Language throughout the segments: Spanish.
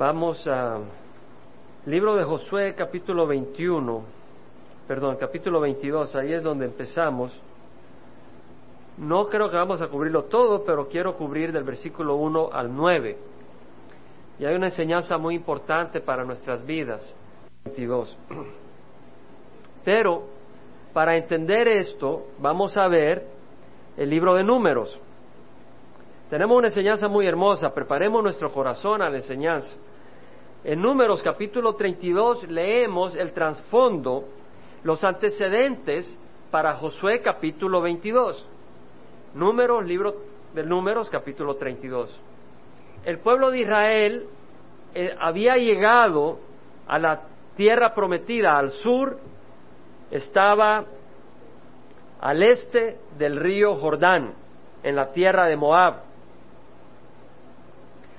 Vamos a libro de Josué capítulo 21, perdón, capítulo 22, ahí es donde empezamos. No creo que vamos a cubrirlo todo, pero quiero cubrir del versículo 1 al 9. Y hay una enseñanza muy importante para nuestras vidas. 22. Pero para entender esto, vamos a ver el libro de números. Tenemos una enseñanza muy hermosa, preparemos nuestro corazón a la enseñanza. En Números capítulo 32 leemos el trasfondo, los antecedentes para Josué capítulo 22. Números, libro de Números capítulo 32. El pueblo de Israel eh, había llegado a la tierra prometida al sur, estaba al este del río Jordán, en la tierra de Moab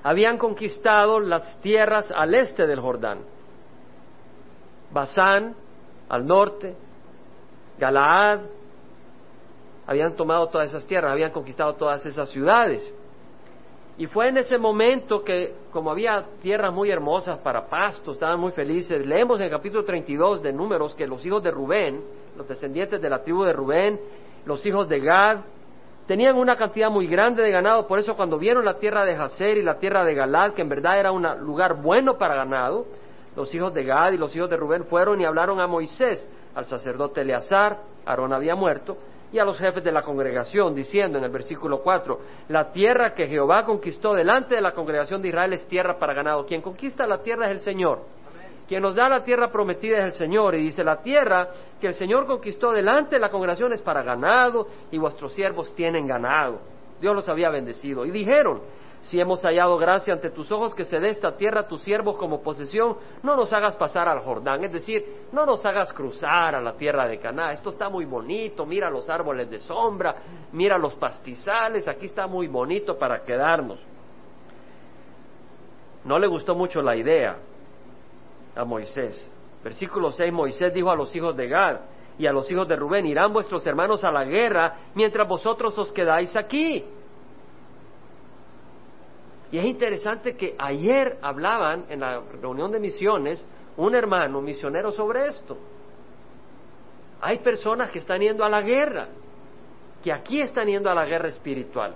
habían conquistado las tierras al este del Jordán. Basán, al norte, Galaad, habían tomado todas esas tierras, habían conquistado todas esas ciudades. Y fue en ese momento que, como había tierras muy hermosas para pastos, estaban muy felices. Leemos en el capítulo 32 de Números que los hijos de Rubén, los descendientes de la tribu de Rubén, los hijos de Gad, Tenían una cantidad muy grande de ganado, por eso cuando vieron la tierra de Jacer y la tierra de Galad, que en verdad era un lugar bueno para ganado, los hijos de Gad y los hijos de Rubén fueron y hablaron a Moisés, al sacerdote Eleazar, Aarón había muerto, y a los jefes de la congregación, diciendo en el versículo 4, la tierra que Jehová conquistó delante de la congregación de Israel es tierra para ganado. Quien conquista la tierra es el Señor. Quien nos da la tierra prometida es el Señor. Y dice, la tierra que el Señor conquistó delante de la congregación es para ganado y vuestros siervos tienen ganado. Dios los había bendecido. Y dijeron, si hemos hallado gracia ante tus ojos que se dé esta tierra a tus siervos como posesión, no nos hagas pasar al Jordán, es decir, no nos hagas cruzar a la tierra de Caná. Esto está muy bonito, mira los árboles de sombra, mira los pastizales, aquí está muy bonito para quedarnos. No le gustó mucho la idea a Moisés. Versículo 6, Moisés dijo a los hijos de Gad y a los hijos de Rubén, irán vuestros hermanos a la guerra mientras vosotros os quedáis aquí. Y es interesante que ayer hablaban en la reunión de misiones un hermano misionero sobre esto. Hay personas que están yendo a la guerra, que aquí están yendo a la guerra espiritual,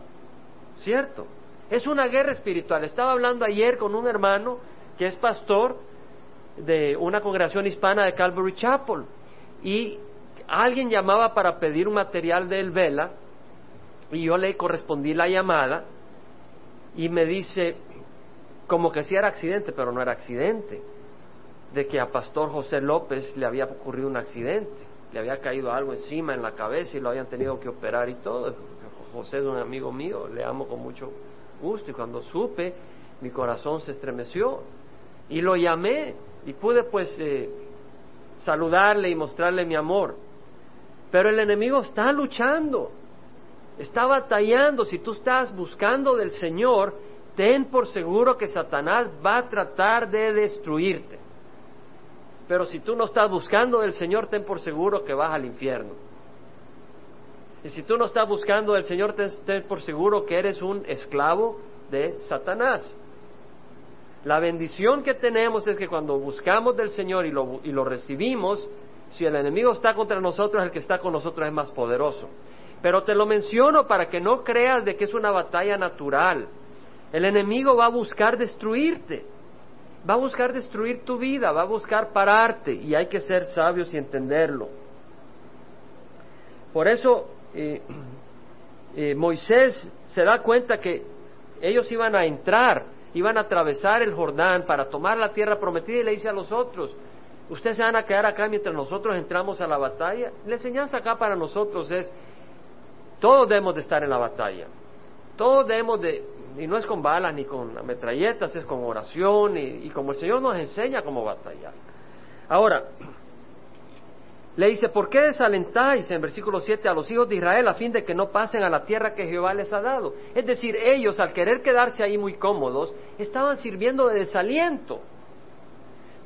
¿cierto? Es una guerra espiritual. Estaba hablando ayer con un hermano que es pastor de una congregación hispana de Calvary Chapel y alguien llamaba para pedir un material de El Vela y yo le correspondí la llamada y me dice como que sí era accidente, pero no era accidente, de que a Pastor José López le había ocurrido un accidente, le había caído algo encima en la cabeza y lo habían tenido que operar y todo. José es un amigo mío, le amo con mucho gusto y cuando supe mi corazón se estremeció y lo llamé y pude pues eh, saludarle y mostrarle mi amor. Pero el enemigo está luchando, está batallando. Si tú estás buscando del Señor, ten por seguro que Satanás va a tratar de destruirte. Pero si tú no estás buscando del Señor, ten por seguro que vas al infierno. Y si tú no estás buscando del Señor, ten, ten por seguro que eres un esclavo de Satanás. La bendición que tenemos es que cuando buscamos del Señor y lo, y lo recibimos, si el enemigo está contra nosotros, el que está con nosotros es más poderoso. Pero te lo menciono para que no creas de que es una batalla natural. El enemigo va a buscar destruirte, va a buscar destruir tu vida, va a buscar pararte y hay que ser sabios y entenderlo. Por eso eh, eh, Moisés se da cuenta que ellos iban a entrar iban a atravesar el Jordán para tomar la tierra prometida y le dice a los otros, ustedes se van a quedar acá mientras nosotros entramos a la batalla. La enseñanza acá para nosotros es, todos debemos de estar en la batalla, todos debemos de, y no es con balas ni con metralletas, es con oración y, y como el Señor nos enseña cómo batallar. Ahora, le dice, ¿por qué desalentáis en versículo 7 a los hijos de Israel a fin de que no pasen a la tierra que Jehová les ha dado? Es decir, ellos al querer quedarse ahí muy cómodos, estaban sirviendo de desaliento.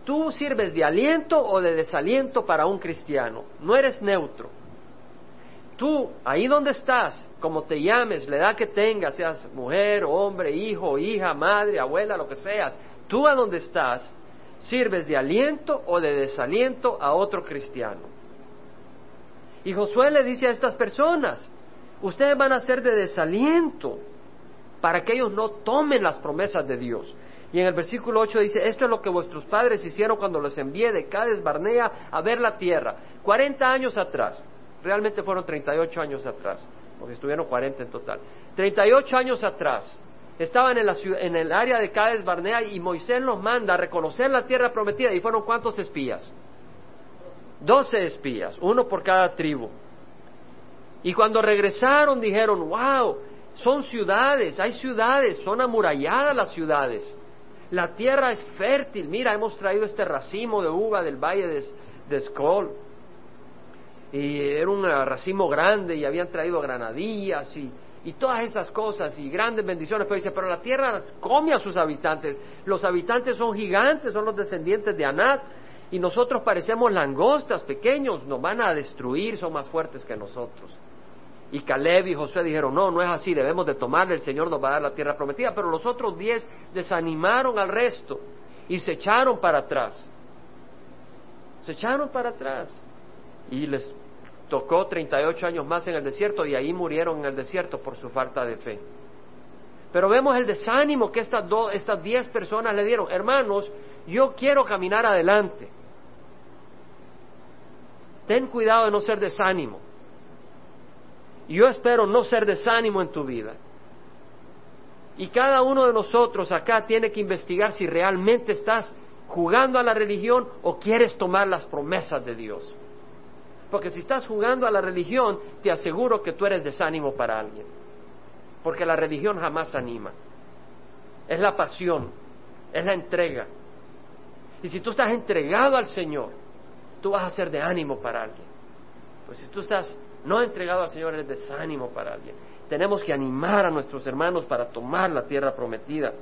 Tú sirves de aliento o de desaliento para un cristiano, no eres neutro. Tú, ahí donde estás, como te llames, la edad que tengas, seas mujer, hombre, hijo, hija, madre, abuela, lo que seas, tú a donde estás sirves de aliento o de desaliento a otro cristiano. Y Josué le dice a estas personas, ustedes van a ser de desaliento para que ellos no tomen las promesas de Dios. Y en el versículo 8 dice, esto es lo que vuestros padres hicieron cuando los envié de Cádiz Barnea a ver la tierra. 40 años atrás, realmente fueron 38 años atrás, porque estuvieron 40 en total. 38 años atrás, estaban en, la en el área de Cádiz Barnea y Moisés los manda a reconocer la tierra prometida. ¿Y fueron cuántos espías? 12 espías, uno por cada tribu. Y cuando regresaron dijeron, wow, son ciudades, hay ciudades, son amuralladas las ciudades. La tierra es fértil. Mira, hemos traído este racimo de uva del valle de, de Skol. Y era un racimo grande y habían traído granadillas y, y todas esas cosas y grandes bendiciones. Pero dice, pero la tierra come a sus habitantes. Los habitantes son gigantes, son los descendientes de Anat. Y nosotros parecemos langostas pequeños, nos van a destruir, son más fuertes que nosotros. Y Caleb y Josué dijeron, no, no es así, debemos de tomarle, el Señor nos va a dar la tierra prometida. Pero los otros diez desanimaron al resto y se echaron para atrás. Se echaron para atrás. Y les tocó 38 años más en el desierto y ahí murieron en el desierto por su falta de fe. Pero vemos el desánimo que estas, dos, estas diez personas le dieron. Hermanos, yo quiero caminar adelante. Ten cuidado de no ser desánimo. Yo espero no ser desánimo en tu vida. Y cada uno de nosotros acá tiene que investigar si realmente estás jugando a la religión o quieres tomar las promesas de Dios. Porque si estás jugando a la religión, te aseguro que tú eres desánimo para alguien. Porque la religión jamás anima. Es la pasión, es la entrega. Y si tú estás entregado al Señor, tú vas a ser de ánimo para alguien. Pues si tú estás no entregado al Señor es desánimo para alguien. Tenemos que animar a nuestros hermanos para tomar la tierra prometida.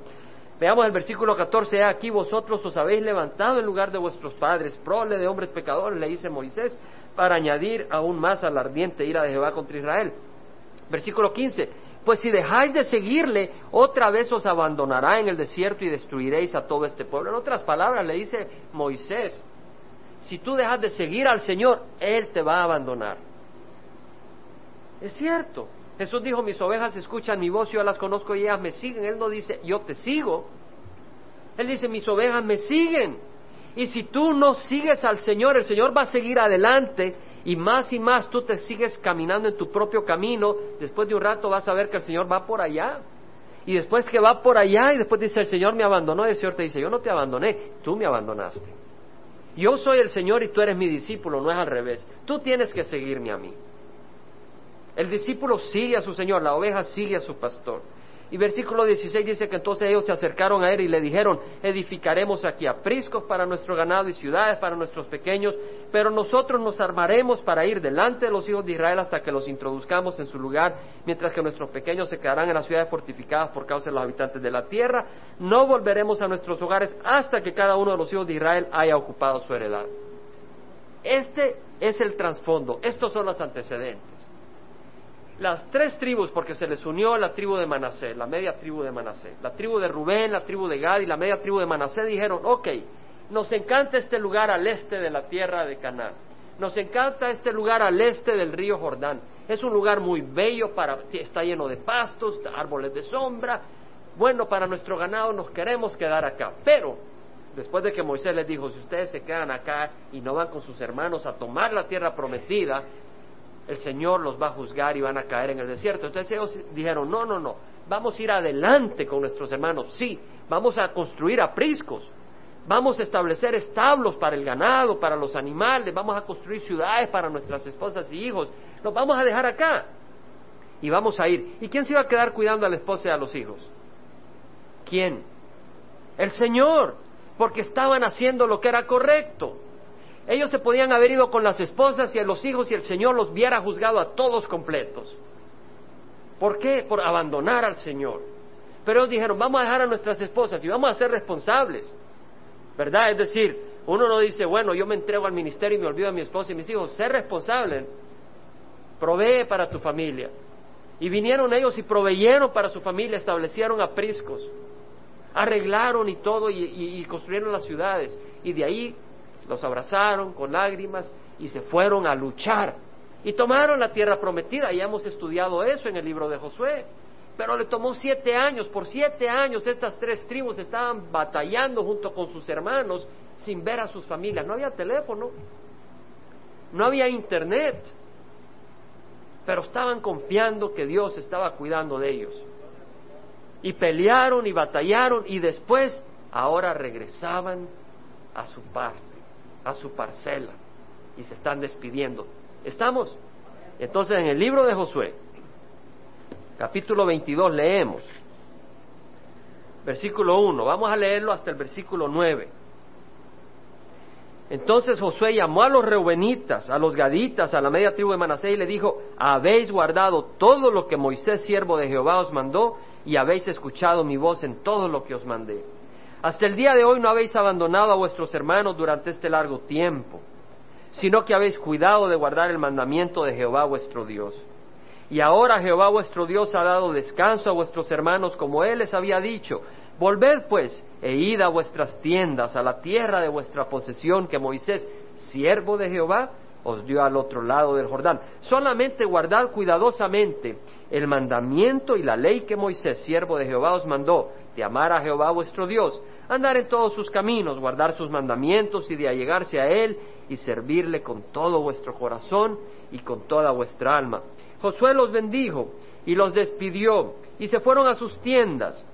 Veamos el versículo 14, aquí vosotros os habéis levantado en lugar de vuestros padres, prole de hombres pecadores, le dice Moisés, para añadir aún más a la ardiente ira de Jehová contra Israel. Versículo 15, pues si dejáis de seguirle, otra vez os abandonará en el desierto y destruiréis a todo este pueblo. En otras palabras, le dice Moisés, si tú dejas de seguir al Señor, Él te va a abandonar. Es cierto. Jesús dijo, mis ovejas escuchan mi voz, yo las conozco y ellas me siguen. Él no dice, yo te sigo. Él dice, mis ovejas me siguen. Y si tú no sigues al Señor, el Señor va a seguir adelante y más y más tú te sigues caminando en tu propio camino. Después de un rato vas a ver que el Señor va por allá. Y después que va por allá y después dice, el Señor me abandonó y el Señor te dice, yo no te abandoné, tú me abandonaste. Yo soy el Señor y tú eres mi discípulo, no es al revés. Tú tienes que seguirme a mí. El discípulo sigue a su Señor, la oveja sigue a su pastor. Y versículo 16 dice que entonces ellos se acercaron a él y le dijeron, edificaremos aquí apriscos para nuestro ganado y ciudades para nuestros pequeños, pero nosotros nos armaremos para ir delante de los hijos de Israel hasta que los introduzcamos en su lugar, mientras que nuestros pequeños se quedarán en las ciudades fortificadas por causa de los habitantes de la tierra. No volveremos a nuestros hogares hasta que cada uno de los hijos de Israel haya ocupado su heredad. Este es el trasfondo, estos son los antecedentes las tres tribus, porque se les unió la tribu de Manasés, la media tribu de Manasés, la tribu de Rubén, la tribu de Gad y la media tribu de Manasés dijeron, ok, nos encanta este lugar al este de la tierra de Canaán, nos encanta este lugar al este del río Jordán, es un lugar muy bello, para, está lleno de pastos, árboles de sombra, bueno, para nuestro ganado nos queremos quedar acá, pero después de que Moisés les dijo, si ustedes se quedan acá y no van con sus hermanos a tomar la tierra prometida, el Señor los va a juzgar y van a caer en el desierto. Entonces ellos dijeron, no, no, no, vamos a ir adelante con nuestros hermanos, sí, vamos a construir apriscos, vamos a establecer establos para el ganado, para los animales, vamos a construir ciudades para nuestras esposas y hijos, los vamos a dejar acá y vamos a ir. ¿Y quién se iba a quedar cuidando a la esposa y a los hijos? ¿Quién? El Señor, porque estaban haciendo lo que era correcto. Ellos se podían haber ido con las esposas y a los hijos y el Señor los hubiera juzgado a todos completos. ¿Por qué? Por abandonar al Señor. Pero ellos dijeron, vamos a dejar a nuestras esposas y vamos a ser responsables. ¿Verdad? Es decir, uno no dice, bueno, yo me entrego al ministerio y me olvido de mi esposa y mis hijos. Ser responsable. Provee para tu familia. Y vinieron ellos y proveyeron para su familia, establecieron apriscos. arreglaron y todo y, construyeron las ciudades. Y de ahí los abrazaron con lágrimas y se fueron a luchar. Y tomaron la tierra prometida, ya hemos estudiado eso en el libro de Josué. Pero le tomó siete años, por siete años estas tres tribus estaban batallando junto con sus hermanos sin ver a sus familias. No había teléfono, no había internet, pero estaban confiando que Dios estaba cuidando de ellos. Y pelearon y batallaron y después ahora regresaban a su parte, a su parcela y se están despidiendo. ¿Estamos? Entonces en el libro de Josué, capítulo 22, leemos, versículo 1, vamos a leerlo hasta el versículo 9. Entonces Josué llamó a los reubenitas, a los gaditas, a la media tribu de Manasés y le dijo, habéis guardado todo lo que Moisés, siervo de Jehová, os mandó y habéis escuchado mi voz en todo lo que os mandé. Hasta el día de hoy no habéis abandonado a vuestros hermanos durante este largo tiempo, sino que habéis cuidado de guardar el mandamiento de Jehová vuestro Dios. Y ahora Jehová vuestro Dios ha dado descanso a vuestros hermanos como él les había dicho, Volved pues e id a vuestras tiendas, a la tierra de vuestra posesión que Moisés, siervo de Jehová, os dio al otro lado del Jordán. Solamente guardad cuidadosamente el mandamiento y la ley que Moisés, siervo de Jehová, os mandó, de amar a Jehová vuestro Dios, andar en todos sus caminos, guardar sus mandamientos y de allegarse a Él y servirle con todo vuestro corazón y con toda vuestra alma. Josué los bendijo y los despidió y se fueron a sus tiendas.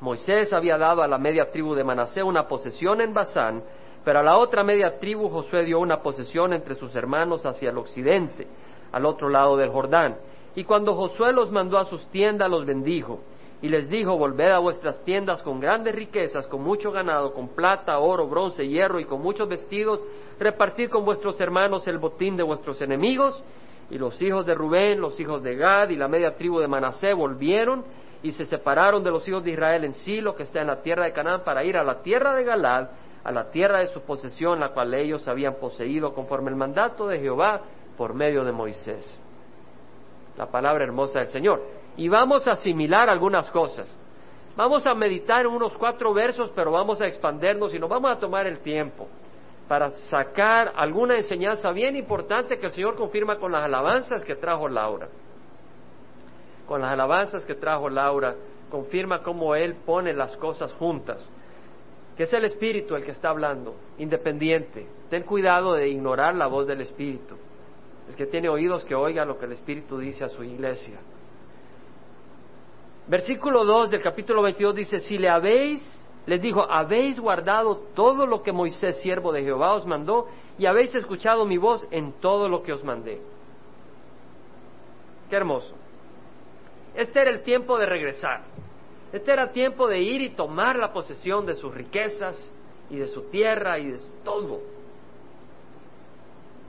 Moisés había dado a la media tribu de Manasé una posesión en Basán, pero a la otra media tribu Josué dio una posesión entre sus hermanos hacia el occidente, al otro lado del Jordán. Y cuando Josué los mandó a sus tiendas, los bendijo, y les dijo, volved a vuestras tiendas con grandes riquezas, con mucho ganado, con plata, oro, bronce, hierro y con muchos vestidos, repartid con vuestros hermanos el botín de vuestros enemigos. Y los hijos de Rubén, los hijos de Gad y la media tribu de Manasé volvieron y se separaron de los hijos de Israel en Silo, que está en la tierra de Canaán, para ir a la tierra de Galad, a la tierra de su posesión, la cual ellos habían poseído conforme el mandato de Jehová por medio de Moisés. La palabra hermosa del Señor. Y vamos a asimilar algunas cosas. Vamos a meditar unos cuatro versos, pero vamos a expandernos y nos vamos a tomar el tiempo para sacar alguna enseñanza bien importante que el Señor confirma con las alabanzas que trajo Laura con las alabanzas que trajo Laura, confirma cómo Él pone las cosas juntas, que es el Espíritu el que está hablando, independiente. Ten cuidado de ignorar la voz del Espíritu. El que tiene oídos que oiga lo que el Espíritu dice a su iglesia. Versículo 2 del capítulo 22 dice, si le habéis, les dijo, habéis guardado todo lo que Moisés, siervo de Jehová, os mandó, y habéis escuchado mi voz en todo lo que os mandé. Qué hermoso. Este era el tiempo de regresar. Este era tiempo de ir y tomar la posesión de sus riquezas y de su tierra y de todo.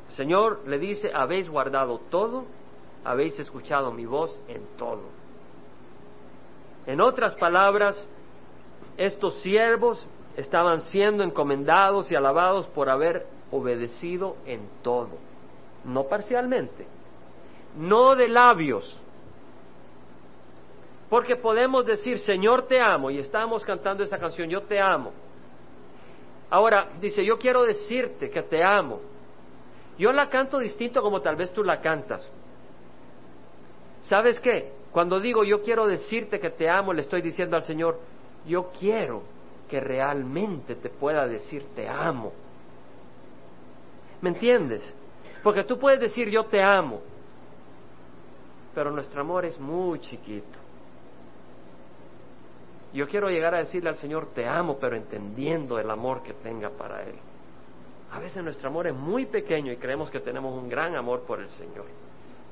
El Señor le dice, habéis guardado todo, habéis escuchado mi voz en todo. En otras palabras, estos siervos estaban siendo encomendados y alabados por haber obedecido en todo, no parcialmente, no de labios, porque podemos decir, Señor, te amo, y estamos cantando esa canción, yo te amo. Ahora, dice, yo quiero decirte que te amo. Yo la canto distinto como tal vez tú la cantas. ¿Sabes qué? Cuando digo yo quiero decirte que te amo, le estoy diciendo al Señor, yo quiero que realmente te pueda decir te amo. ¿Me entiendes? Porque tú puedes decir yo te amo, pero nuestro amor es muy chiquito. Yo quiero llegar a decirle al Señor, te amo, pero entendiendo el amor que tenga para Él. A veces nuestro amor es muy pequeño y creemos que tenemos un gran amor por el Señor.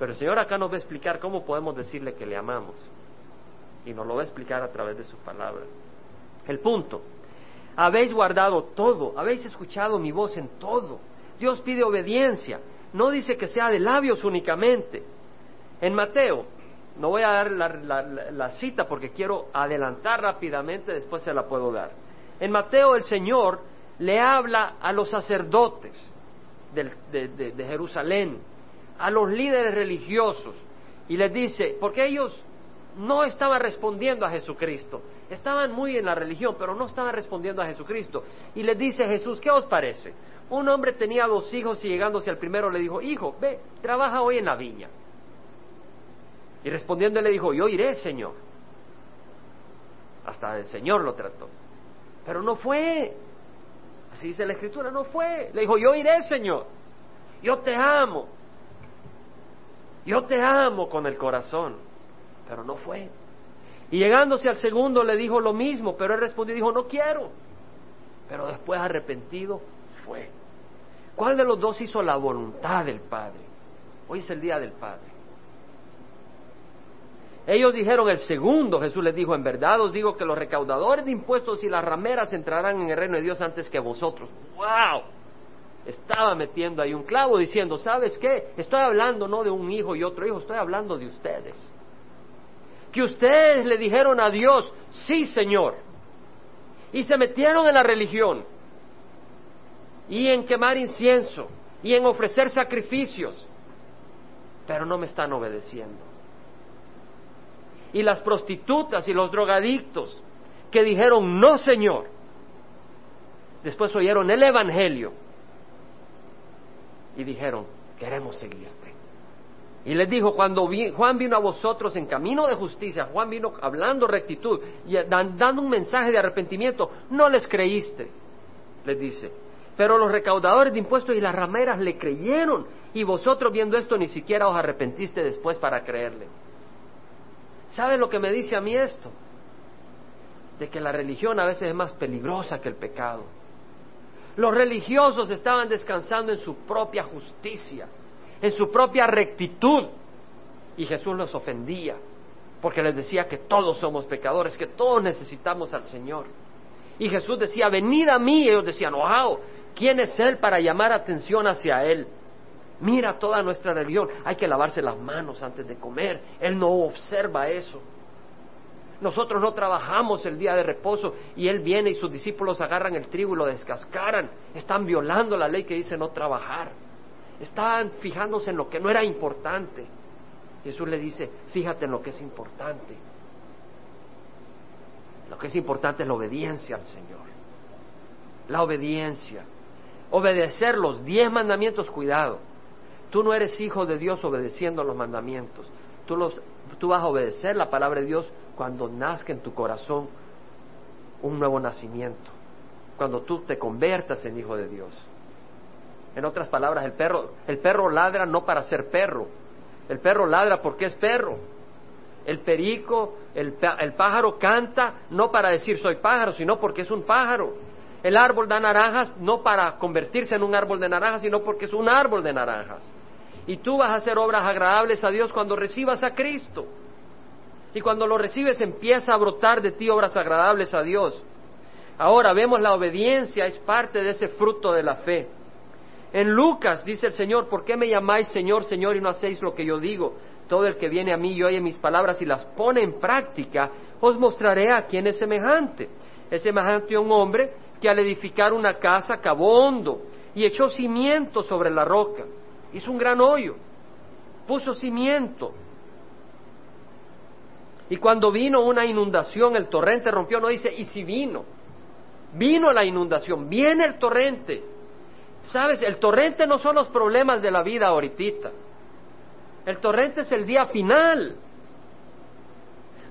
Pero el Señor acá nos va a explicar cómo podemos decirle que le amamos. Y nos lo va a explicar a través de su palabra. El punto. Habéis guardado todo, habéis escuchado mi voz en todo. Dios pide obediencia. No dice que sea de labios únicamente. En Mateo no voy a dar la, cita porque quiero adelantar rápidamente, después se la puedo dar. En Mateo el Señor le habla a los sacerdotes de, Jerusalén, a los líderes religiosos, y les dice, porque ellos no estaban respondiendo a Jesucristo. Estaban muy en la religión, pero no estaban respondiendo a Jesucristo. Y les dice Jesús, ¿qué os parece? Un hombre tenía dos hijos y llegándose al primero le dijo, hijo, ve, trabaja hoy en la viña. Y respondiendo le dijo, yo iré, Señor. Hasta el Señor lo trató. Pero no fue. Así dice la Escritura, no fue. Le dijo, yo iré, Señor. Yo te amo. Yo te amo con el corazón. Pero no fue. Y llegándose al segundo le dijo lo mismo, pero él respondió dijo, no quiero. Pero después arrepentido fue. ¿Cuál de los dos hizo la voluntad del Padre? Hoy es el día del Padre. Ellos dijeron el segundo, Jesús les dijo, en verdad os digo que los recaudadores de impuestos y las rameras entrarán en el reino de Dios antes que vosotros. ¡Wow! Estaba metiendo ahí un clavo diciendo, ¿sabes qué? Estoy hablando no de un hijo y otro hijo, estoy hablando de ustedes. Que ustedes le dijeron a Dios, sí Señor, y se metieron en la religión, y en quemar incienso, y en ofrecer sacrificios, pero no me están obedeciendo y las prostitutas y los drogadictos que dijeron, no Señor. Después oyeron el Evangelio y dijeron, queremos seguirte. Y les dijo, cuando Juan vino a vosotros en camino de justicia, Juan vino hablando rectitud y dando un mensaje de arrepentimiento, no les creíste, les dice. Pero los recaudadores de impuestos y las rameras le creyeron y vosotros viendo esto ni siquiera os arrepentiste después para creerle. ¿Sabe lo que me dice a mí esto? De que la religión a veces es más peligrosa que el pecado. Los religiosos estaban descansando en su propia justicia, en su propia rectitud, y Jesús los ofendía, porque les decía que todos somos pecadores, que todos necesitamos al Señor. Y Jesús decía, venid a mí, y ellos decían, wow, ¿quién es Él para llamar atención hacia Él? Mira toda nuestra religión, hay que lavarse las manos antes de comer. Él no observa eso. Nosotros no trabajamos el día de reposo y Él viene y sus discípulos agarran el trigo y lo descascaran. Están violando la ley que dice no trabajar. Están fijándose en lo que no era importante. Jesús le dice, fíjate en lo que es importante. Lo que es importante es la obediencia al Señor. La obediencia. Obedecer los diez mandamientos, cuidado Tú no eres hijo de Dios obedeciendo los mandamientos. Tú, los, tú vas a obedecer la palabra de Dios cuando nazca en tu corazón un nuevo nacimiento, cuando tú te conviertas en hijo de Dios. En otras palabras, el perro, el perro ladra no para ser perro, el perro ladra porque es perro. El perico, el, el pájaro canta no para decir soy pájaro, sino porque es un pájaro. El árbol da naranjas no para convertirse en un árbol de naranjas, sino porque es un árbol de naranjas. Y tú vas a hacer obras agradables a Dios cuando recibas a Cristo. Y cuando lo recibes empieza a brotar de ti obras agradables a Dios. Ahora vemos la obediencia, es parte de ese fruto de la fe. En Lucas dice el Señor, ¿por qué me llamáis Señor, Señor y no hacéis lo que yo digo? Todo el que viene a mí y oye mis palabras y las pone en práctica, os mostraré a quién es semejante. Es semejante a un hombre que al edificar una casa cavó hondo y echó cimiento sobre la roca hizo un gran hoyo, puso cimiento. Y cuando vino una inundación, el torrente rompió, no dice, y si vino, vino la inundación, viene el torrente. Sabes, el torrente no son los problemas de la vida ahorita. El torrente es el día final,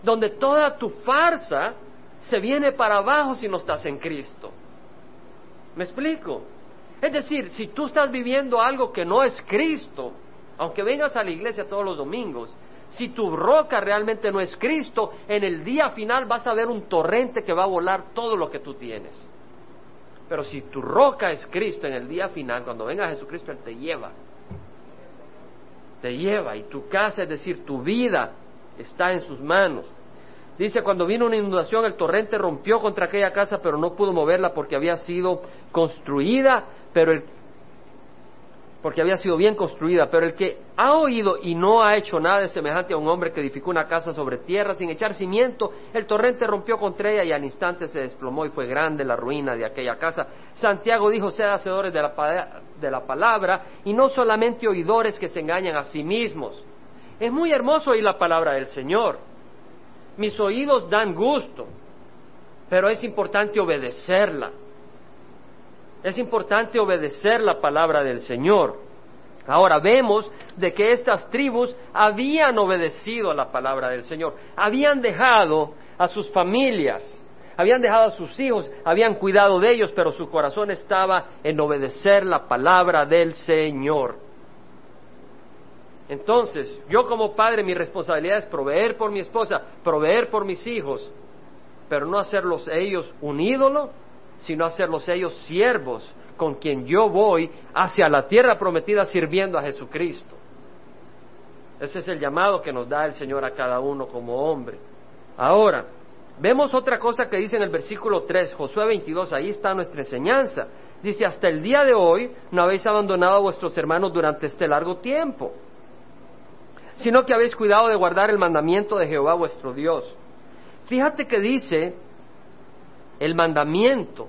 donde toda tu farsa se viene para abajo si no estás en Cristo. ¿Me explico? Es decir, si tú estás viviendo algo que no es Cristo, aunque vengas a la iglesia todos los domingos, si tu roca realmente no es Cristo, en el día final vas a ver un torrente que va a volar todo lo que tú tienes. Pero si tu roca es Cristo, en el día final, cuando venga Jesucristo, Él te lleva. Te lleva y tu casa, es decir, tu vida, está en sus manos. Dice, cuando vino una inundación, el torrente rompió contra aquella casa, pero no pudo moverla porque había sido construida pero el, porque había sido bien construida, pero el que ha oído y no ha hecho nada es semejante a un hombre que edificó una casa sobre tierra sin echar cimiento, el torrente rompió contra ella y al instante se desplomó y fue grande la ruina de aquella casa. Santiago dijo, sed hacedores de la, de la palabra y no solamente oidores que se engañan a sí mismos. Es muy hermoso oír la palabra del Señor, mis oídos dan gusto, pero es importante obedecerla. Es importante obedecer la palabra del Señor. Ahora vemos de que estas tribus habían obedecido a la palabra del Señor, habían dejado a sus familias, habían dejado a sus hijos, habían cuidado de ellos, pero su corazón estaba en obedecer la palabra del Señor. Entonces, yo como padre mi responsabilidad es proveer por mi esposa, proveer por mis hijos, pero no hacerlos ellos un ídolo, sino hacerlos ellos siervos con quien yo voy hacia la tierra prometida sirviendo a Jesucristo. Ese es el llamado que nos da el Señor a cada uno como hombre. Ahora, vemos otra cosa que dice en el versículo 3, Josué 22, ahí está nuestra enseñanza. Dice, hasta el día de hoy no habéis abandonado a vuestros hermanos durante este largo tiempo, sino que habéis cuidado de guardar el mandamiento de Jehová vuestro Dios. Fíjate que dice el mandamiento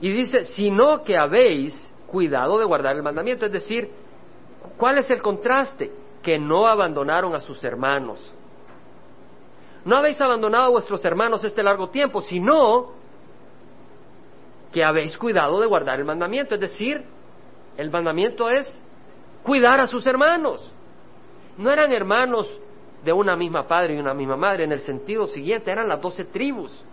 y dice, sino que habéis cuidado de guardar el mandamiento. Es decir, ¿cuál es el contraste? Que no abandonaron a sus hermanos. No habéis abandonado a vuestros hermanos este largo tiempo, sino que habéis cuidado de guardar el mandamiento. Es decir, el mandamiento es cuidar a sus hermanos. No eran hermanos de una misma padre y una misma madre en el sentido siguiente, eran las doce tribus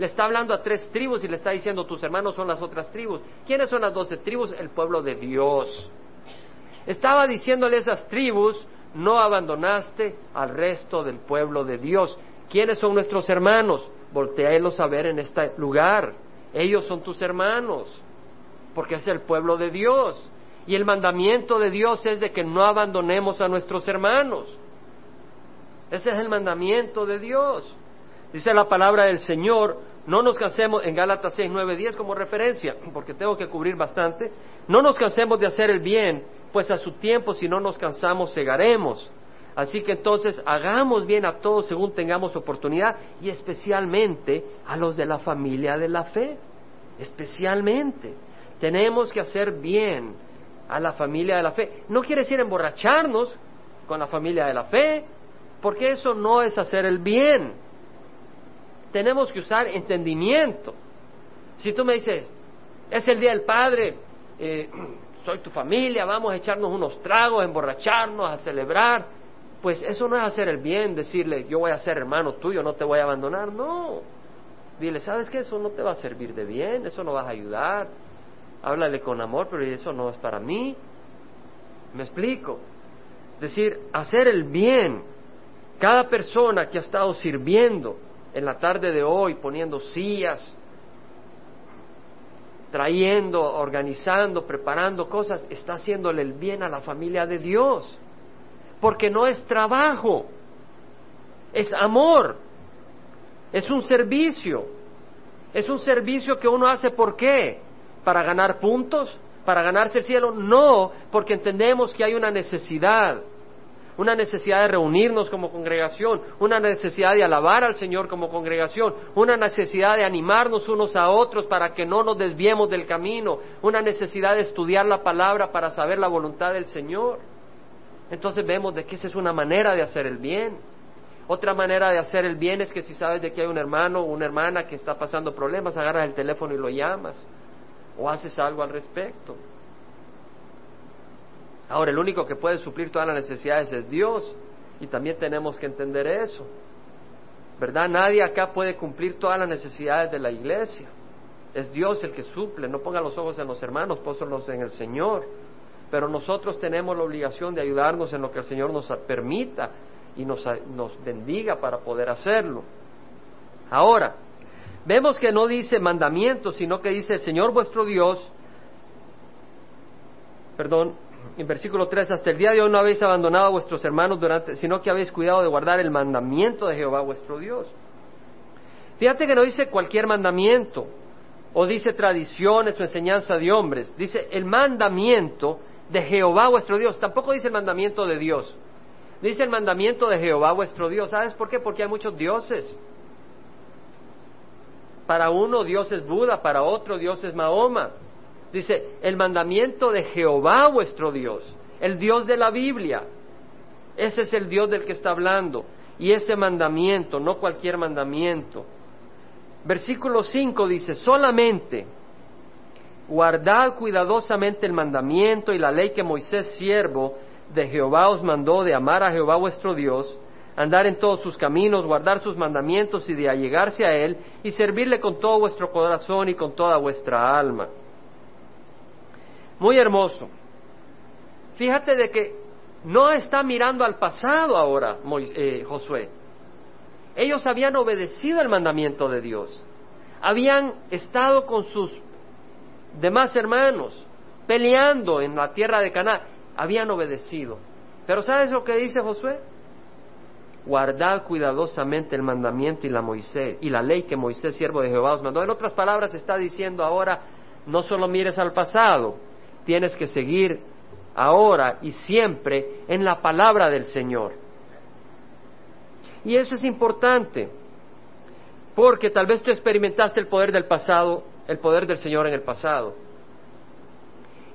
le está hablando a tres tribus y le está diciendo, tus hermanos son las otras tribus. ¿Quiénes son las doce tribus? El pueblo de Dios. Estaba diciéndole a esas tribus, no abandonaste al resto del pueblo de Dios. ¿Quiénes son nuestros hermanos? Voltealos a ver en este lugar. Ellos son tus hermanos, porque es el pueblo de Dios. Y el mandamiento de Dios es de que no abandonemos a nuestros hermanos. Ese es el mandamiento de Dios. Dice la palabra del Señor, no nos cansemos, en Gálatas 6, 9, 10 como referencia, porque tengo que cubrir bastante, no nos cansemos de hacer el bien, pues a su tiempo si no nos cansamos cegaremos. Así que entonces hagamos bien a todos según tengamos oportunidad y especialmente a los de la familia de la fe, especialmente. Tenemos que hacer bien a la familia de la fe. No quiere decir emborracharnos con la familia de la fe, porque eso no es hacer el bien tenemos que usar entendimiento. Si tú me dices, es el Día del Padre, eh, soy tu familia, vamos a echarnos unos tragos, a emborracharnos, a celebrar, pues eso no es hacer el bien, decirle, yo voy a ser hermano tuyo, no te voy a abandonar, no. Dile, ¿sabes qué? Eso no te va a servir de bien, eso no vas a ayudar. Háblale con amor, pero eso no es para mí. ¿Me explico? Decir, hacer el bien. Cada persona que ha estado sirviendo, en la tarde de hoy poniendo sillas, trayendo, organizando, preparando cosas, está haciéndole el bien a la familia de Dios. Porque no es trabajo, es amor, es un servicio. Es un servicio que uno hace ¿por qué? ¿Para ganar puntos? ¿Para ganarse el cielo? No, porque entendemos que hay una necesidad una necesidad de reunirnos como congregación, una necesidad de alabar al Señor como congregación, una necesidad de animarnos unos a otros para que no nos desviemos del camino, una necesidad de estudiar la palabra para saber la voluntad del Señor. Entonces vemos de que esa es una manera de hacer el bien. Otra manera de hacer el bien es que si sabes de que hay un hermano o una hermana que está pasando problemas, agarras el teléfono y lo llamas o haces algo al respecto. Ahora, el único que puede suplir todas las necesidades es Dios y también tenemos que entender eso. ¿Verdad? Nadie acá puede cumplir todas las necesidades de la iglesia. Es Dios el que suple. No ponga los ojos en los hermanos, pónganlos en el Señor. Pero nosotros tenemos la obligación de ayudarnos en lo que el Señor nos permita y nos, nos bendiga para poder hacerlo. Ahora, vemos que no dice mandamiento, sino que dice el Señor vuestro Dios, perdón, en versículo 3, hasta el día de hoy no habéis abandonado a vuestros hermanos durante, sino que habéis cuidado de guardar el mandamiento de Jehová vuestro Dios. Fíjate que no dice cualquier mandamiento, o dice tradiciones o enseñanza de hombres, dice el mandamiento de Jehová vuestro Dios, tampoco dice el mandamiento de Dios, dice el mandamiento de Jehová vuestro Dios. ¿Sabes por qué? Porque hay muchos dioses. Para uno Dios es Buda, para otro Dios es Mahoma. Dice, el mandamiento de Jehová vuestro Dios, el Dios de la Biblia. Ese es el Dios del que está hablando. y ese mandamiento, no cualquier mandamiento. Versículo 5 dice, solamente guardad cuidadosamente el mandamiento y la ley que Moisés, siervo de Jehová, os mandó de amar a Jehová vuestro Dios, andar en todos sus caminos, guardar sus mandamientos y de allegarse a Él y servirle con todo vuestro corazón y con toda vuestra alma. Muy hermoso. Fíjate de que no está mirando al pasado ahora eh, Josué. Ellos habían obedecido el mandamiento de Dios. Habían estado con sus demás hermanos peleando en la tierra de Canaán. Habían obedecido. Pero ¿sabes lo que dice Josué? Guardad cuidadosamente el mandamiento y la, Moisés, y la ley que Moisés, siervo de Jehová, os mandó. En otras palabras, está diciendo ahora, no solo mires al pasado, tienes que seguir ahora y siempre en la palabra del Señor. Y eso es importante, porque tal vez tú experimentaste el poder del pasado, el poder del Señor en el pasado.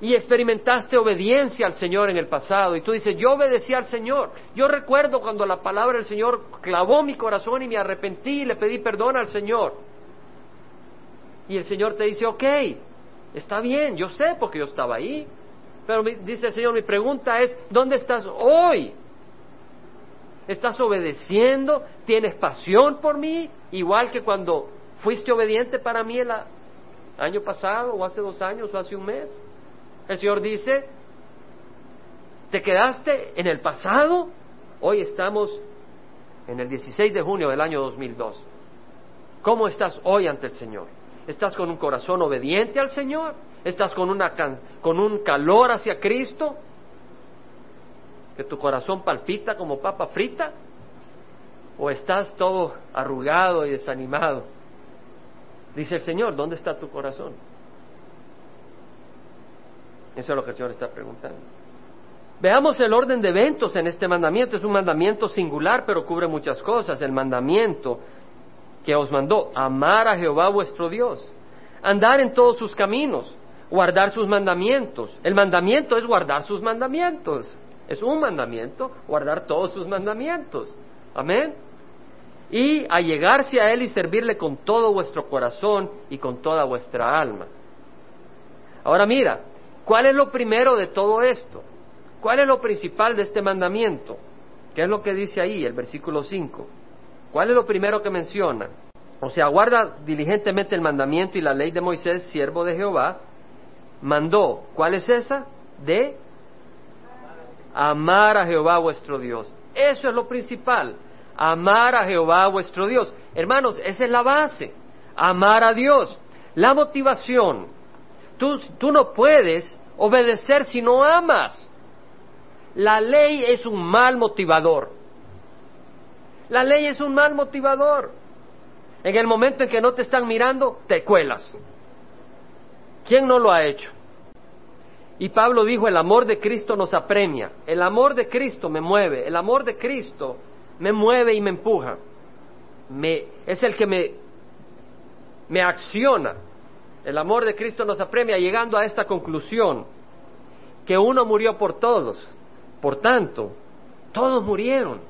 Y experimentaste obediencia al Señor en el pasado. Y tú dices, yo obedecí al Señor. Yo recuerdo cuando la palabra del Señor clavó mi corazón y me arrepentí y le pedí perdón al Señor. Y el Señor te dice, ok, está bien, yo sé porque yo estaba ahí. Pero dice el Señor, mi pregunta es, ¿dónde estás hoy? ¿Estás obedeciendo? ¿Tienes pasión por mí? Igual que cuando fuiste obediente para mí el año pasado o hace dos años o hace un mes. El Señor dice, ¿te quedaste en el pasado? Hoy estamos en el 16 de junio del año 2002. ¿Cómo estás hoy ante el Señor? ¿Estás con un corazón obediente al Señor? ¿Estás con, con un calor hacia Cristo? ¿Que tu corazón palpita como papa frita? ¿O estás todo arrugado y desanimado? Dice el Señor, ¿dónde está tu corazón? Eso es lo que el Señor está preguntando. Veamos el orden de eventos en este mandamiento. Es un mandamiento singular, pero cubre muchas cosas. El mandamiento que os mandó, amar a Jehová vuestro Dios, andar en todos sus caminos, guardar sus mandamientos. El mandamiento es guardar sus mandamientos. Es un mandamiento, guardar todos sus mandamientos. Amén. Y allegarse a Él y servirle con todo vuestro corazón y con toda vuestra alma. Ahora mira, ¿cuál es lo primero de todo esto? ¿Cuál es lo principal de este mandamiento? ¿Qué es lo que dice ahí, el versículo 5? ¿Cuál es lo primero que menciona? O sea, guarda diligentemente el mandamiento y la ley de Moisés, siervo de Jehová, mandó. ¿Cuál es esa? De amar a Jehová vuestro Dios. Eso es lo principal. Amar a Jehová vuestro Dios. Hermanos, esa es la base. Amar a Dios. La motivación. Tú, tú no puedes obedecer si no amas. La ley es un mal motivador. La ley es un mal motivador. En el momento en que no te están mirando, te cuelas. ¿Quién no lo ha hecho? Y Pablo dijo, el amor de Cristo nos apremia, el amor de Cristo me mueve, el amor de Cristo me mueve y me empuja, me, es el que me, me acciona. El amor de Cristo nos apremia llegando a esta conclusión, que uno murió por todos, por tanto, todos murieron.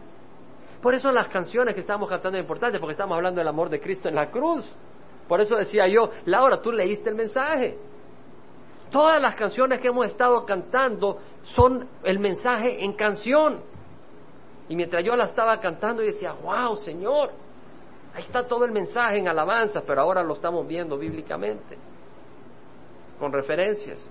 Por eso las canciones que estamos cantando son importantes, porque estamos hablando del amor de Cristo en la cruz. Por eso decía yo, Laura, tú leíste el mensaje. Todas las canciones que hemos estado cantando son el mensaje en canción. Y mientras yo la estaba cantando, yo decía, wow, Señor, ahí está todo el mensaje en alabanza, pero ahora lo estamos viendo bíblicamente, con referencias.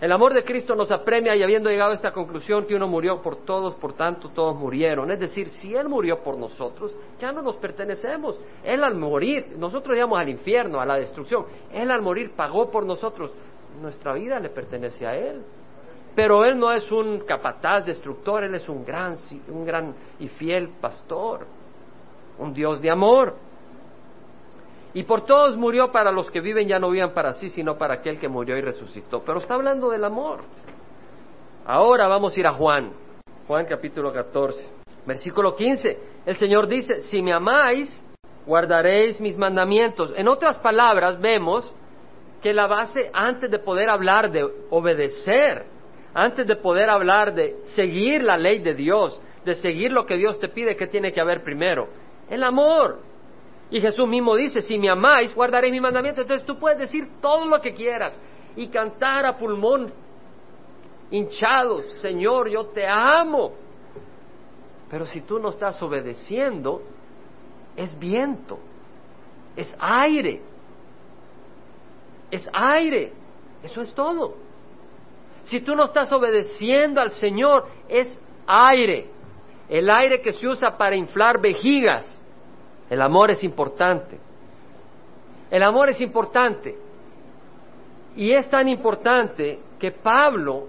El amor de Cristo nos apremia y habiendo llegado a esta conclusión que uno murió por todos, por tanto todos murieron. Es decir, si Él murió por nosotros, ya no nos pertenecemos. Él al morir, nosotros íbamos al infierno, a la destrucción. Él al morir pagó por nosotros. Nuestra vida le pertenece a Él. Pero Él no es un capataz destructor, Él es un gran, un gran y fiel pastor, un Dios de amor. Y por todos murió para los que viven ya no vivan para sí, sino para aquel que murió y resucitó. Pero está hablando del amor. Ahora vamos a ir a Juan. Juan capítulo 14, versículo 15. El Señor dice, si me amáis, guardaréis mis mandamientos. En otras palabras, vemos que la base, antes de poder hablar de obedecer, antes de poder hablar de seguir la ley de Dios, de seguir lo que Dios te pide, ¿qué tiene que haber primero? El amor. Y Jesús mismo dice, si me amáis, guardaréis mi mandamiento. Entonces tú puedes decir todo lo que quieras y cantar a pulmón hinchado, Señor, yo te amo. Pero si tú no estás obedeciendo, es viento, es aire, es aire, eso es todo. Si tú no estás obedeciendo al Señor, es aire, el aire que se usa para inflar vejigas. El amor es importante. El amor es importante. Y es tan importante que Pablo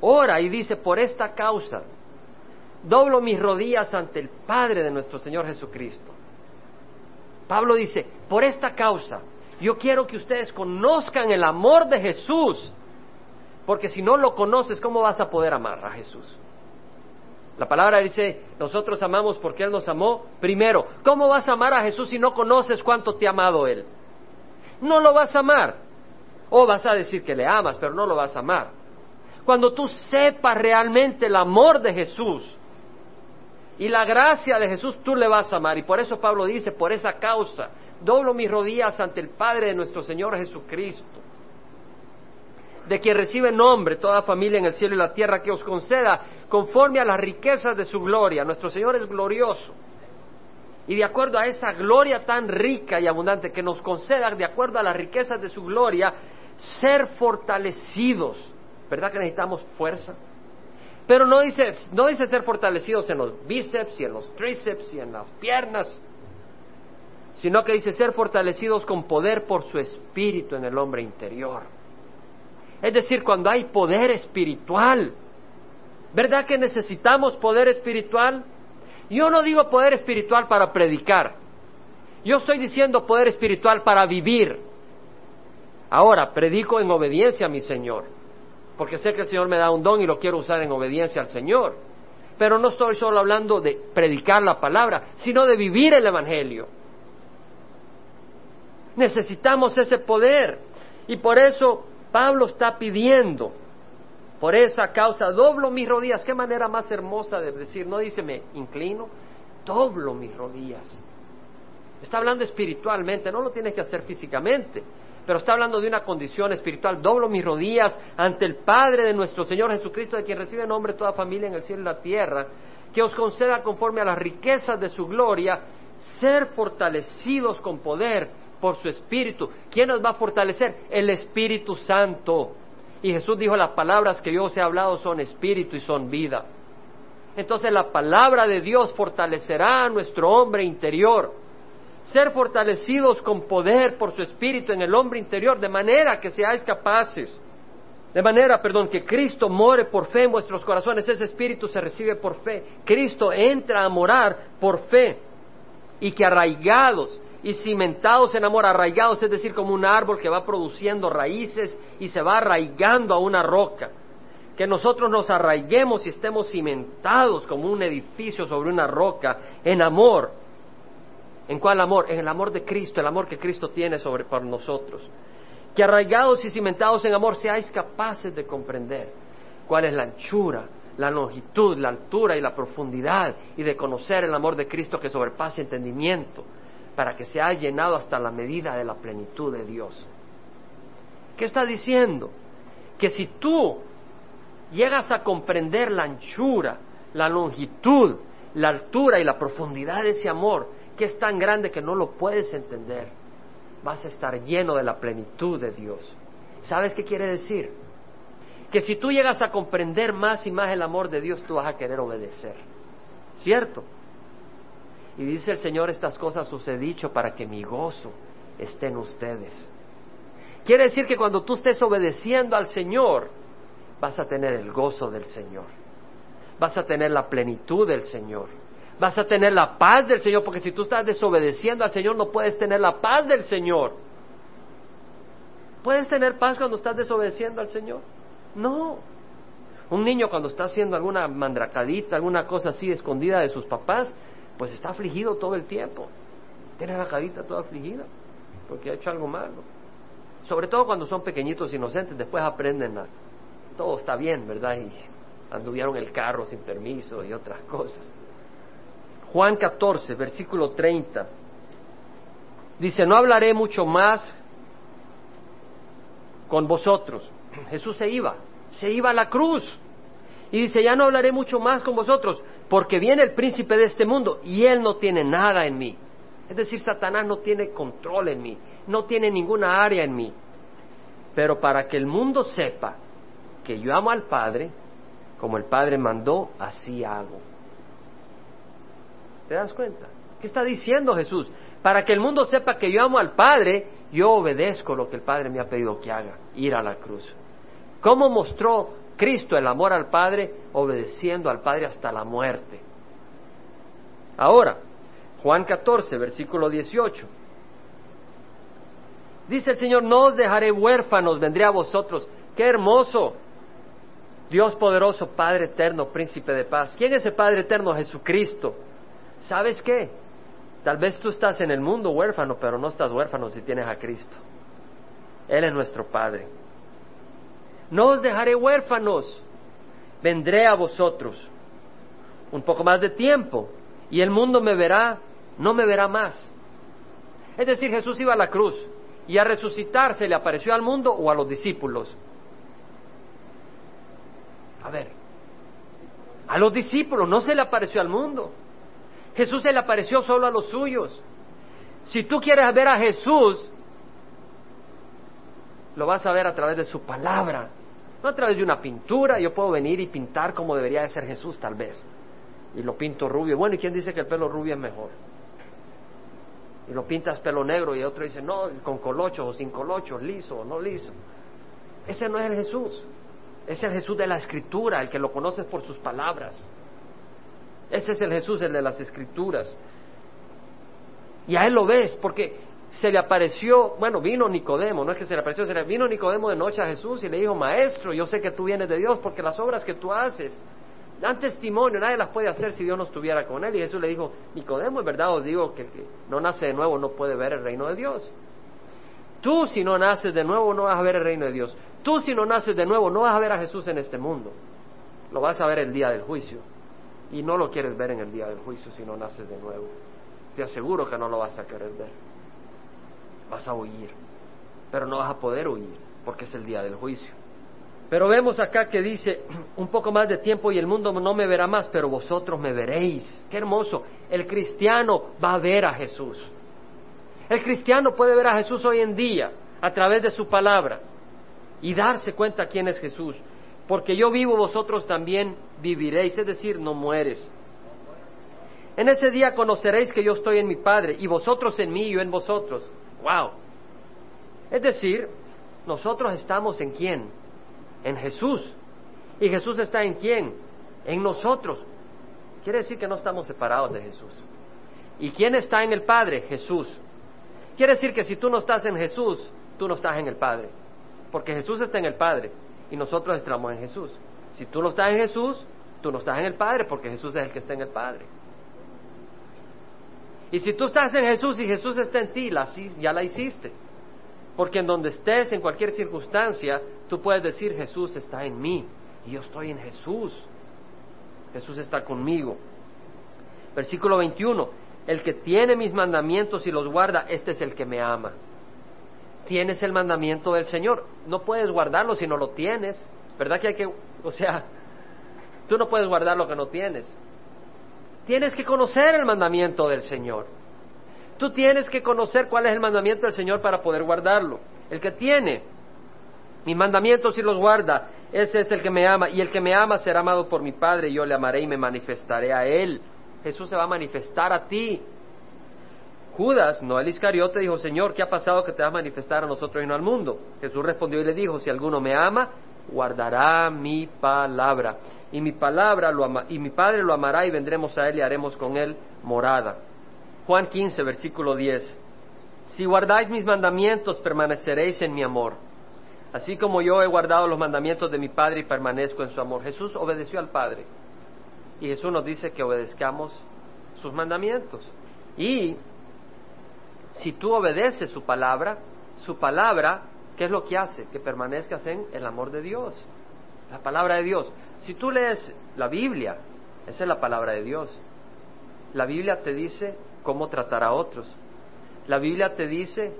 ora y dice, por esta causa, doblo mis rodillas ante el Padre de nuestro Señor Jesucristo. Pablo dice, por esta causa, yo quiero que ustedes conozcan el amor de Jesús, porque si no lo conoces, ¿cómo vas a poder amar a Jesús? La palabra dice, nosotros amamos porque Él nos amó primero. ¿Cómo vas a amar a Jesús si no conoces cuánto te ha amado Él? No lo vas a amar. O vas a decir que le amas, pero no lo vas a amar. Cuando tú sepas realmente el amor de Jesús y la gracia de Jesús, tú le vas a amar. Y por eso Pablo dice, por esa causa, doblo mis rodillas ante el Padre de nuestro Señor Jesucristo de quien recibe nombre toda familia en el cielo y la tierra, que os conceda conforme a las riquezas de su gloria. Nuestro Señor es glorioso. Y de acuerdo a esa gloria tan rica y abundante que nos conceda, de acuerdo a las riquezas de su gloria, ser fortalecidos. ¿Verdad que necesitamos fuerza? Pero no dice, no dice ser fortalecidos en los bíceps y en los tríceps y en las piernas, sino que dice ser fortalecidos con poder por su espíritu en el hombre interior. Es decir, cuando hay poder espiritual. ¿Verdad que necesitamos poder espiritual? Yo no digo poder espiritual para predicar. Yo estoy diciendo poder espiritual para vivir. Ahora, predico en obediencia a mi Señor, porque sé que el Señor me da un don y lo quiero usar en obediencia al Señor. Pero no estoy solo hablando de predicar la palabra, sino de vivir el Evangelio. Necesitamos ese poder. Y por eso Pablo está pidiendo, por esa causa, doblo mis rodillas. Qué manera más hermosa de decir, no dice me inclino, doblo mis rodillas. Está hablando espiritualmente, no lo tienes que hacer físicamente, pero está hablando de una condición espiritual. Doblo mis rodillas ante el Padre de nuestro Señor Jesucristo, de quien recibe nombre toda familia en el cielo y la tierra, que os conceda conforme a las riquezas de su gloria, ser fortalecidos con poder por su Espíritu. ¿Quién nos va a fortalecer? El Espíritu Santo. Y Jesús dijo, las palabras que yo os he hablado son espíritu y son vida. Entonces la palabra de Dios fortalecerá a nuestro hombre interior. Ser fortalecidos con poder por su espíritu en el hombre interior, de manera que seáis capaces, de manera, perdón, que Cristo more por fe en vuestros corazones. Ese espíritu se recibe por fe. Cristo entra a morar por fe. Y que arraigados y cimentados en amor, arraigados, es decir, como un árbol que va produciendo raíces y se va arraigando a una roca. Que nosotros nos arraiguemos y estemos cimentados como un edificio sobre una roca en amor. ¿En cuál amor? En el amor de Cristo, el amor que Cristo tiene sobre por nosotros. Que arraigados y cimentados en amor seáis capaces de comprender cuál es la anchura, la longitud, la altura y la profundidad y de conocer el amor de Cristo que sobrepasa entendimiento para que se haya llenado hasta la medida de la plenitud de Dios. ¿Qué está diciendo? Que si tú llegas a comprender la anchura, la longitud, la altura y la profundidad de ese amor, que es tan grande que no lo puedes entender, vas a estar lleno de la plenitud de Dios. ¿Sabes qué quiere decir? Que si tú llegas a comprender más y más el amor de Dios, tú vas a querer obedecer. ¿Cierto? Y dice el Señor, estas cosas os he dicho para que mi gozo esté en ustedes. Quiere decir que cuando tú estés obedeciendo al Señor, vas a tener el gozo del Señor. Vas a tener la plenitud del Señor. Vas a tener la paz del Señor, porque si tú estás desobedeciendo al Señor, no puedes tener la paz del Señor. ¿Puedes tener paz cuando estás desobedeciendo al Señor? No. Un niño cuando está haciendo alguna mandracadita, alguna cosa así escondida de sus papás, pues está afligido todo el tiempo. Tiene la carita toda afligida porque ha hecho algo malo. Sobre todo cuando son pequeñitos inocentes, después aprenden a todo está bien, ¿verdad? Y anduvieron el carro sin permiso y otras cosas. Juan 14, versículo 30. Dice, no hablaré mucho más con vosotros. Jesús se iba, se iba a la cruz. Y dice, ya no hablaré mucho más con vosotros, porque viene el príncipe de este mundo y él no tiene nada en mí. Es decir, Satanás no tiene control en mí, no tiene ninguna área en mí. Pero para que el mundo sepa que yo amo al Padre, como el Padre mandó, así hago. ¿Te das cuenta? ¿Qué está diciendo Jesús? Para que el mundo sepa que yo amo al Padre, yo obedezco lo que el Padre me ha pedido que haga, ir a la cruz. ¿Cómo mostró Cristo el amor al Padre? Obedeciendo al Padre hasta la muerte. Ahora, Juan 14, versículo 18. Dice el Señor, no os dejaré huérfanos, vendré a vosotros. Qué hermoso. Dios poderoso, Padre eterno, príncipe de paz. ¿Quién es el Padre eterno? Jesucristo. ¿Sabes qué? Tal vez tú estás en el mundo huérfano, pero no estás huérfano si tienes a Cristo. Él es nuestro Padre. No os dejaré huérfanos, vendré a vosotros. Un poco más de tiempo y el mundo me verá, no me verá más. Es decir, Jesús iba a la cruz y a resucitarse le apareció al mundo o a los discípulos. A ver, a los discípulos no se le apareció al mundo. Jesús se le apareció solo a los suyos. Si tú quieres ver a Jesús, lo vas a ver a través de su palabra, no a través de una pintura. Yo puedo venir y pintar como debería de ser Jesús, tal vez. Y lo pinto rubio. Bueno, ¿y quién dice que el pelo rubio es mejor? Y lo pintas pelo negro y otro dice, no, con colocho o sin colocho, liso o no liso. Ese no es el Jesús. Es el Jesús de la Escritura, el que lo conoces por sus palabras. Ese es el Jesús, el de las escrituras. Y a él lo ves, porque se le apareció, bueno, vino Nicodemo, no es que se le apareció, se le vino Nicodemo de noche a Jesús y le dijo, maestro, yo sé que tú vienes de Dios porque las obras que tú haces dan testimonio, nadie las puede hacer si Dios no estuviera con él. Y Jesús le dijo, Nicodemo, en verdad os digo que que no nace de nuevo no puede ver el reino de Dios. Tú si no naces de nuevo no vas a ver el reino de Dios. Tú si no naces de nuevo no vas a ver a Jesús en este mundo. Lo vas a ver el día del juicio y no lo quieres ver en el día del juicio si no naces de nuevo. Te aseguro que no lo vas a querer ver. Vas a huir, pero no vas a poder huir porque es el día del juicio. Pero vemos acá que dice un poco más de tiempo y el mundo no me verá más, pero vosotros me veréis. Qué hermoso. El cristiano va a ver a Jesús. El cristiano puede ver a Jesús hoy en día a través de su palabra y darse cuenta quién es Jesús porque yo vivo, vosotros también viviréis, es decir, no mueres. En ese día conoceréis que yo estoy en mi Padre, y vosotros en mí y yo en vosotros. ¡Wow! Es decir, nosotros estamos en quién? En Jesús. ¿Y Jesús está en quién? En nosotros. Quiere decir que no estamos separados de Jesús. ¿Y quién está en el Padre? Jesús. Quiere decir que si tú no estás en Jesús, tú no estás en el Padre. Porque Jesús está en el Padre y nosotros estamos en Jesús. Si tú no estás en Jesús, tú no estás en el Padre porque Jesús es el que está en el Padre. Y si tú estás en Jesús y Jesús está en ti, ya la hiciste. Porque en donde estés, en cualquier circunstancia, tú puedes decir, Jesús está en mí y yo estoy en Jesús. Jesús está conmigo. Versículo 21, el que tiene mis mandamientos y los guarda, este es el que me ama tienes el mandamiento del Señor. No puedes guardarlo si no lo tienes. ¿Verdad que hay que, o sea, tú no puedes guardar lo que no tienes? Tienes que conocer el mandamiento del Señor. Tú tienes que conocer cuál es el mandamiento del Señor para poder guardarlo. El que tiene mis mandamientos y los guarda, ese es el que me ama. Y el que me ama será amado por mi Padre, y yo le amaré y me manifestaré a él. Jesús se va a manifestar a ti. Judas, no el Iscariote, dijo, Señor, ¿qué ha pasado que te vas a manifestar a nosotros y no al mundo? Jesús respondió y le dijo, si alguno me ama, guardará mi palabra. Y mi palabra lo ama, y mi Padre lo amará y vendremos a él y haremos con él morada. Juan 15, versículo 10. Si guardáis mis mandamientos, permaneceréis en mi amor. Así como yo he guardado los mandamientos de mi Padre y permanezco en su amor. Jesús obedeció al Padre. Y Jesús nos dice que obedezcamos sus mandamientos. Y si tú obedeces su palabra, su palabra, ¿qué es lo que hace? Que permanezcas en el amor de Dios. La palabra de Dios. Si tú lees la Biblia, esa es la palabra de Dios. La Biblia te dice cómo tratar a otros. La Biblia te dice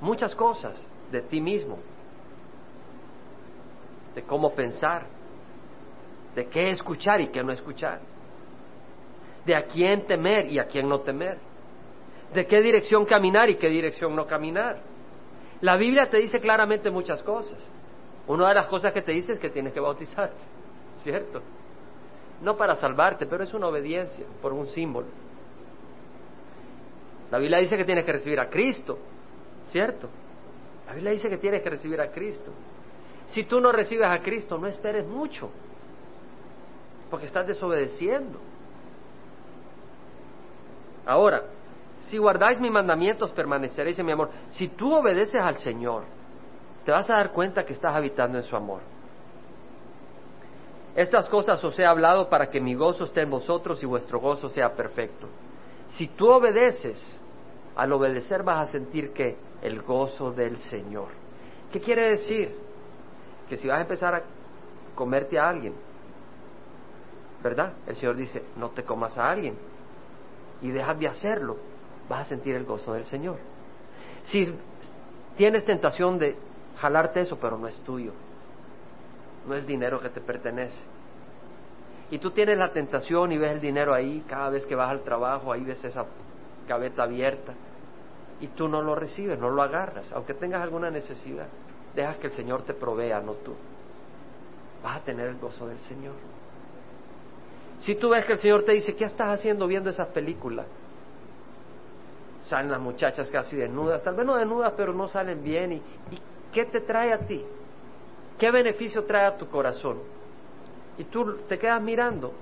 muchas cosas de ti mismo, de cómo pensar, de qué escuchar y qué no escuchar, de a quién temer y a quién no temer, de qué dirección caminar y qué dirección no caminar. La Biblia te dice claramente muchas cosas. Una de las cosas que te dice es que tienes que bautizar, ¿cierto? No para salvarte, pero es una obediencia por un símbolo. La Biblia dice que tienes que recibir a Cristo, ¿cierto? La Biblia dice que tienes que recibir a Cristo. Si tú no recibes a Cristo, no esperes mucho, porque estás desobedeciendo. Ahora, si guardáis mis mandamientos, permaneceréis en mi amor. Si tú obedeces al Señor, te vas a dar cuenta que estás habitando en su amor. Estas cosas os he hablado para que mi gozo esté en vosotros y vuestro gozo sea perfecto. Si tú obedeces, al obedecer vas a sentir que el gozo del Señor. ¿Qué quiere decir? Que si vas a empezar a comerte a alguien, ¿verdad? El Señor dice, no te comas a alguien y dejas de hacerlo, vas a sentir el gozo del Señor. Si tienes tentación de jalarte eso, pero no es tuyo, no es dinero que te pertenece. Y tú tienes la tentación y ves el dinero ahí, cada vez que vas al trabajo, ahí ves esa gaveta abierta, y tú no lo recibes, no lo agarras, aunque tengas alguna necesidad. Dejas que el Señor te provea, no tú. Vas a tener el gozo del Señor. Si tú ves que el Señor te dice, ¿qué estás haciendo viendo esas películas? Salen las muchachas casi desnudas, tal vez no desnudas, pero no salen bien. ¿Y, y qué te trae a ti? ¿Qué beneficio trae a tu corazón? Y tú te quedas mirando,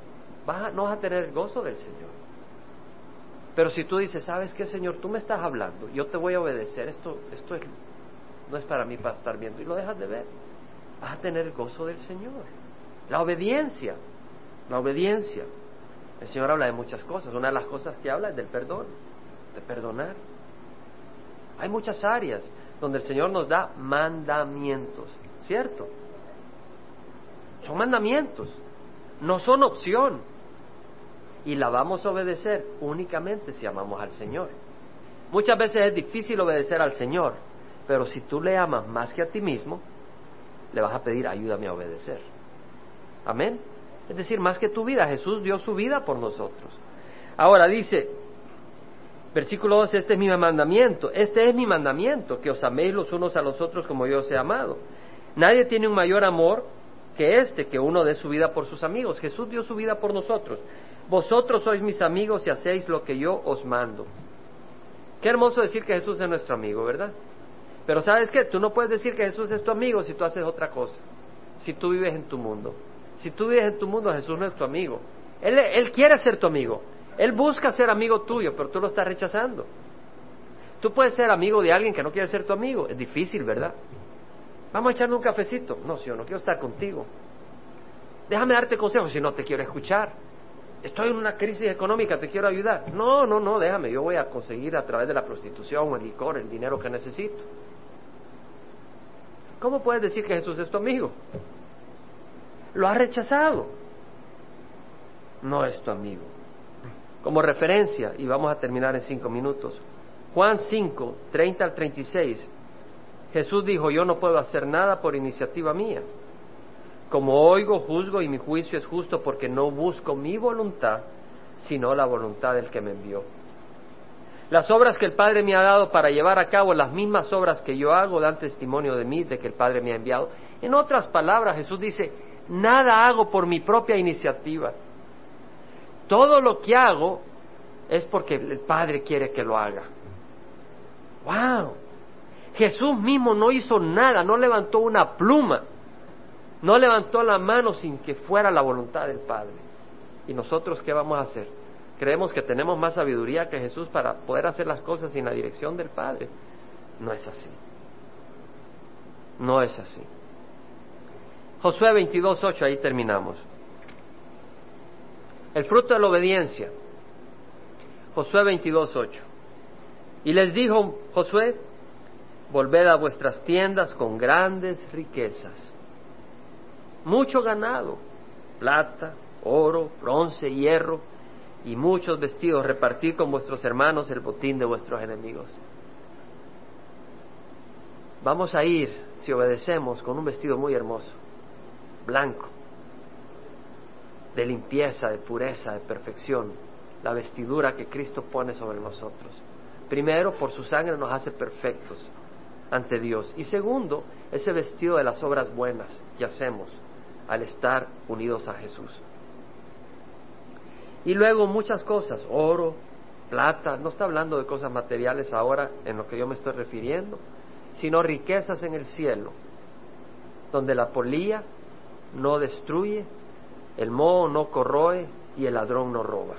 vas no vas a tener el gozo del Señor. Pero si tú dices, ¿sabes qué, Señor? Tú me estás hablando, yo te voy a obedecer, esto, esto es, no es para mí para estar viendo, y lo dejas de ver, vas a tener el gozo del Señor. La obediencia, la obediencia. El Señor habla de muchas cosas, una de las cosas que habla es del perdón, de perdonar. Hay muchas áreas donde el Señor nos da mandamientos, ¿cierto? Son mandamientos, no son opción. Y la vamos a obedecer únicamente si amamos al Señor. Muchas veces es difícil obedecer al Señor, pero si tú le amas más que a ti mismo, le vas a pedir ayúdame a obedecer. Amén. Es decir, más que tu vida, Jesús dio su vida por nosotros. Ahora dice, versículo 12, este es mi mandamiento, este es mi mandamiento, que os améis los unos a los otros como yo os he amado. Nadie tiene un mayor amor que este, que uno dé su vida por sus amigos. Jesús dio su vida por nosotros. Vosotros sois mis amigos y hacéis lo que yo os mando. Qué hermoso decir que Jesús es nuestro amigo, ¿verdad? Pero sabes qué, tú no puedes decir que Jesús es tu amigo si tú haces otra cosa, si tú vives en tu mundo. Si tú vives en tu mundo, Jesús no es tu amigo. Él, él quiere ser tu amigo. Él busca ser amigo tuyo, pero tú lo estás rechazando. Tú puedes ser amigo de alguien que no quiere ser tu amigo. Es difícil, ¿verdad? Vamos a echarle un cafecito. No, si yo no quiero estar contigo. Déjame darte consejos si no te quiero escuchar. Estoy en una crisis económica, te quiero ayudar. No, no, no, déjame. Yo voy a conseguir a través de la prostitución el licor el dinero que necesito. ¿Cómo puedes decir que Jesús es tu amigo? Lo has rechazado. No es tu amigo. Como referencia, y vamos a terminar en cinco minutos, Juan 5, 30 al 36, Jesús dijo, yo no puedo hacer nada por iniciativa mía. Como oigo, juzgo y mi juicio es justo porque no busco mi voluntad, sino la voluntad del que me envió. Las obras que el Padre me ha dado para llevar a cabo las mismas obras que yo hago dan testimonio de mí, de que el Padre me ha enviado. En otras palabras, Jesús dice, nada hago por mi propia iniciativa. Todo lo que hago es porque el Padre quiere que lo haga. ¡Wow! Jesús mismo no hizo nada, no levantó una pluma, no levantó la mano sin que fuera la voluntad del Padre. ¿Y nosotros qué vamos a hacer? Creemos que tenemos más sabiduría que Jesús para poder hacer las cosas sin la dirección del Padre. No es así. No es así. Josué 22.8, ahí terminamos. El fruto de la obediencia. Josué 22.8. Y les dijo Josué, volved a vuestras tiendas con grandes riquezas. mucho ganado, plata, oro, bronce, hierro y muchos vestidos, repartir con vuestros hermanos el botín de vuestros enemigos. Vamos a ir, si obedecemos, con un vestido muy hermoso, blanco, de limpieza, de pureza, de perfección, la vestidura que Cristo pone sobre nosotros. Primero, por su sangre nos hace perfectos ante Dios. Y segundo, ese vestido de las obras buenas que hacemos al estar unidos a Jesús. Y luego muchas cosas, oro, plata, no está hablando de cosas materiales ahora en lo que yo me estoy refiriendo, sino riquezas en el cielo, donde la polía no destruye, el moho no corroe y el ladrón no roba.